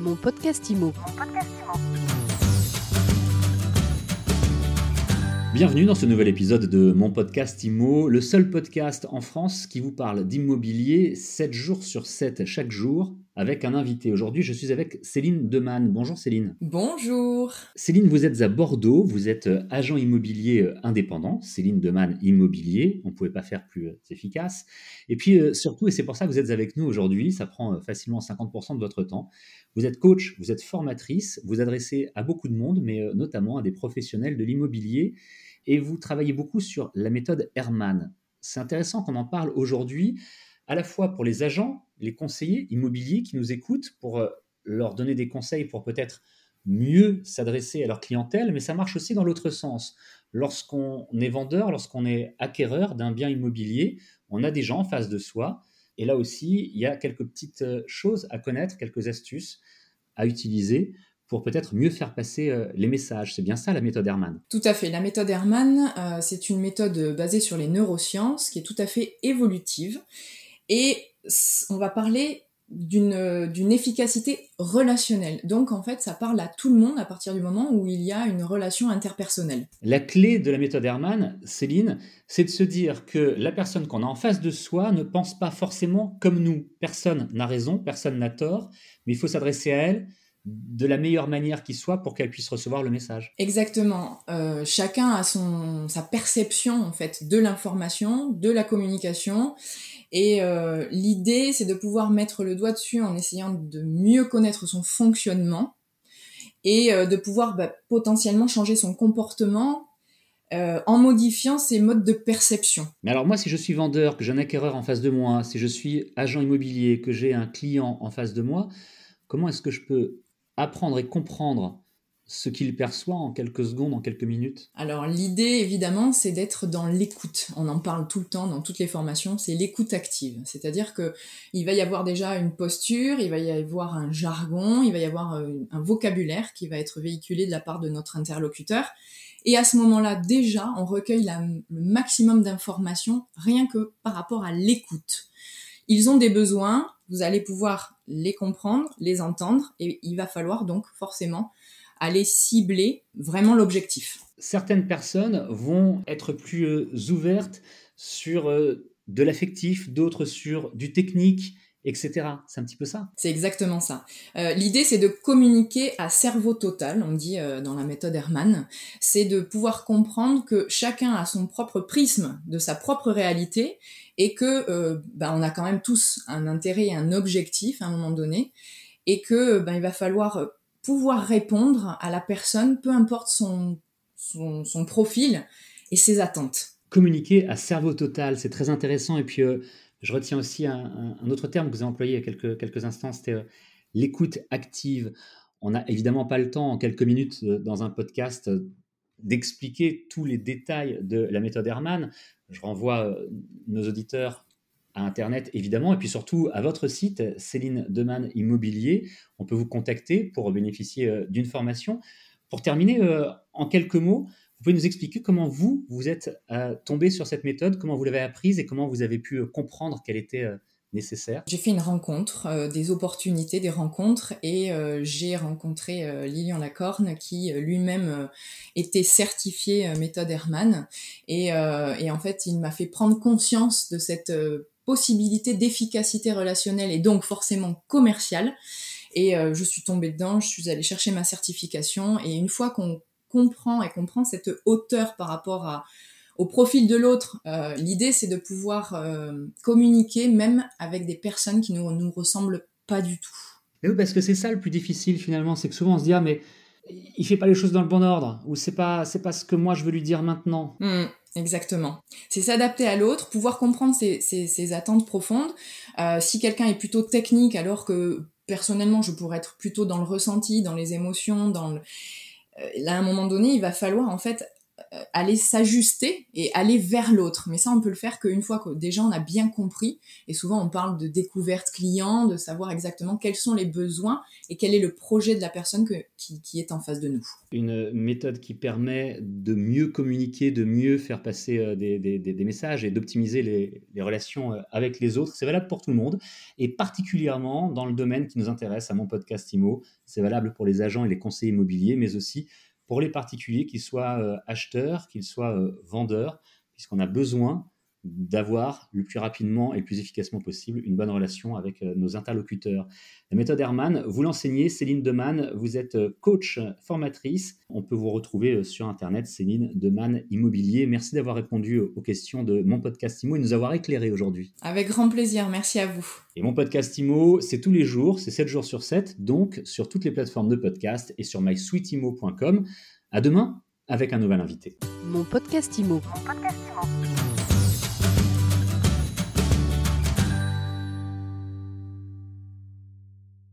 Mon podcast IMO. Bienvenue dans ce nouvel épisode de mon podcast IMO, le seul podcast en France qui vous parle d'immobilier 7 jours sur 7 chaque jour avec un invité. Aujourd'hui, je suis avec Céline Demann. Bonjour Céline. Bonjour. Céline, vous êtes à Bordeaux, vous êtes euh, agent immobilier euh, indépendant, Céline Demann Immobilier, on ne pouvait pas faire plus euh, efficace. Et puis surtout, et c'est pour ça que vous êtes avec nous aujourd'hui, ça prend facilement 50% de votre temps, vous êtes coach, vous êtes formatrice, vous adressez à beaucoup de monde, mais notamment à des professionnels de l'immobilier, et vous travaillez beaucoup sur la méthode Herman. C'est intéressant qu'on en parle aujourd'hui à la fois pour les agents, les conseillers immobiliers qui nous écoutent, pour euh, leur donner des conseils pour peut-être mieux s'adresser à leur clientèle, mais ça marche aussi dans l'autre sens. Lorsqu'on est vendeur, lorsqu'on est acquéreur d'un bien immobilier, on a des gens en face de soi. Et là aussi, il y a quelques petites euh, choses à connaître, quelques astuces à utiliser pour peut-être mieux faire passer euh, les messages. C'est bien ça la méthode Herman. Tout à fait. La méthode Herman, c'est une méthode basée sur les neurosciences qui est tout à fait évolutive et on va parler d'une efficacité relationnelle. Donc en fait, ça parle à tout le monde à partir du moment où il y a une relation interpersonnelle. La clé de la méthode Herman, Céline, c'est de se dire que la personne qu'on a en face de soi ne pense pas forcément comme nous. Personne n'a raison, personne n'a tort, mais il faut s'adresser à elle de la meilleure manière qui soit pour qu'elle puisse recevoir le message. Exactement. Euh, chacun a son, sa perception en fait de l'information, de la communication. Et euh, l'idée, c'est de pouvoir mettre le doigt dessus en essayant de mieux connaître son fonctionnement et euh, de pouvoir bah, potentiellement changer son comportement en modifiant ses modes de perception. Mais alors moi, si je suis vendeur, que j'ai un acquéreur en face de moi, si je suis agent immobilier, que j'ai un client en face de moi, comment est-ce que je peux apprendre et comprendre ce qu'il perçoit en quelques secondes, en quelques minutes Alors l'idée évidemment c'est d'être dans l'écoute. On en parle tout le temps dans toutes les formations, c'est l'écoute active. C'est-à-dire que il va y avoir déjà une posture, il va y avoir un jargon, il va y avoir euh, un vocabulaire qui va être véhiculé de la part de notre interlocuteur. Et à ce moment-là, déjà, on recueille le maximum d'informations rien que par rapport à l'écoute. Ils ont des besoins, vous allez pouvoir les comprendre, les entendre, et il va falloir donc forcément aller cibler vraiment l'objectif. Certaines personnes vont être plus euh, ouvertes sur euh, de l'affectif, d'autres sur du technique, etc. C'est un petit peu ça. C'est exactement ça. Euh, l'idée, c'est de communiquer à cerveau total, on dit dans la méthode Herman. C'est de pouvoir comprendre que chacun a son propre prisme de sa propre réalité et que euh, bah, on a quand même tous un intérêt et un objectif à un moment donné, et que bah, il va falloir pouvoir répondre à la personne, peu importe son, son, profil et ses attentes. Communiquer à cerveau total, c'est très intéressant. Et puis, euh, je retiens aussi un, autre terme que vous avez employé il y a quelques, quelques instants, c'était euh, l'écoute active. On n'a évidemment pas le temps en quelques minutes dans un podcast d'expliquer tous les détails de la méthode Herman. Je renvoie euh, nos auditeurs à Internet, évidemment, et puis surtout à votre site, Céline Deman Immobilier. On peut vous contacter pour bénéficier euh, d'une formation. Pour terminer, euh, en quelques mots, vous pouvez nous expliquer comment vous, vous êtes tombé sur cette méthode, comment vous l'avez apprise et comment vous avez pu comprendre qu'elle était nécessaire? J'ai fait une rencontre, euh, des opportunités, des rencontres, et euh, j'ai rencontré euh, Lilian Lacorne qui lui-même était certifié méthode Herman, et, et, en fait il m'a fait prendre conscience de cette possibilité d'efficacité relationnelle et donc forcément commerciale. Et je suis tombée dedans, je suis allée chercher ma certification, et une fois qu'on comprend et qu'on prend cette hauteur par rapport à au profil de l'autre. Euh, l'idée, c'est de pouvoir euh, communiquer même avec des personnes qui ne nous, nous ressemblent pas du tout. oui, parce que c'est ça le plus difficile finalement, c'est que souvent on se dit ah mais il fait pas les choses dans le bon ordre ou c'est pas c'est pas ce que moi je veux lui dire maintenant. Mmh, exactement. C'est s'adapter à l'autre, pouvoir comprendre ses, attentes profondes. Euh, si quelqu'un est plutôt technique, alors que personnellement je pourrais être plutôt dans le ressenti, dans les émotions, dans le... là à un moment donné, il va falloir en fait aller s'ajuster et aller vers l'autre. Mais ça, on peut le faire qu'une fois que déjà on a bien compris. Et souvent, on parle de découverte client, de savoir exactement quels sont les besoins et quel est le projet de la personne qui, est en face de nous. Une méthode qui permet de mieux communiquer, de mieux faire passer euh, des, messages et d'optimiser les, les, relations euh, avec les autres. C'est valable pour tout le monde et particulièrement dans le domaine qui nous intéresse à mon podcast IMO. C'est valable pour les agents et les conseillers immobiliers, mais aussi pour les particuliers, qu'ils soient euh, acheteurs, qu'ils soient euh, vendeurs, puisqu'on a besoin d'avoir le plus rapidement et le plus efficacement possible une bonne relation avec euh, nos interlocuteurs. La méthode Herman, vous l'enseignez, Céline Deman, vous êtes coach formatrice. On peut vous retrouver sur Internet, Céline Deman Immobilier. Merci d'avoir répondu aux questions de mon podcast IMO et nous avoir éclairé aujourd'hui. Avec grand plaisir, merci à vous. Et mon podcast IMO, c'est tous les jours, c'est 7 jours sur 7, donc sur toutes les plateformes de podcast et sur mysweetimo.com. À demain avec un nouvel invité. Mon podcast IMO. Mon podcast IMO.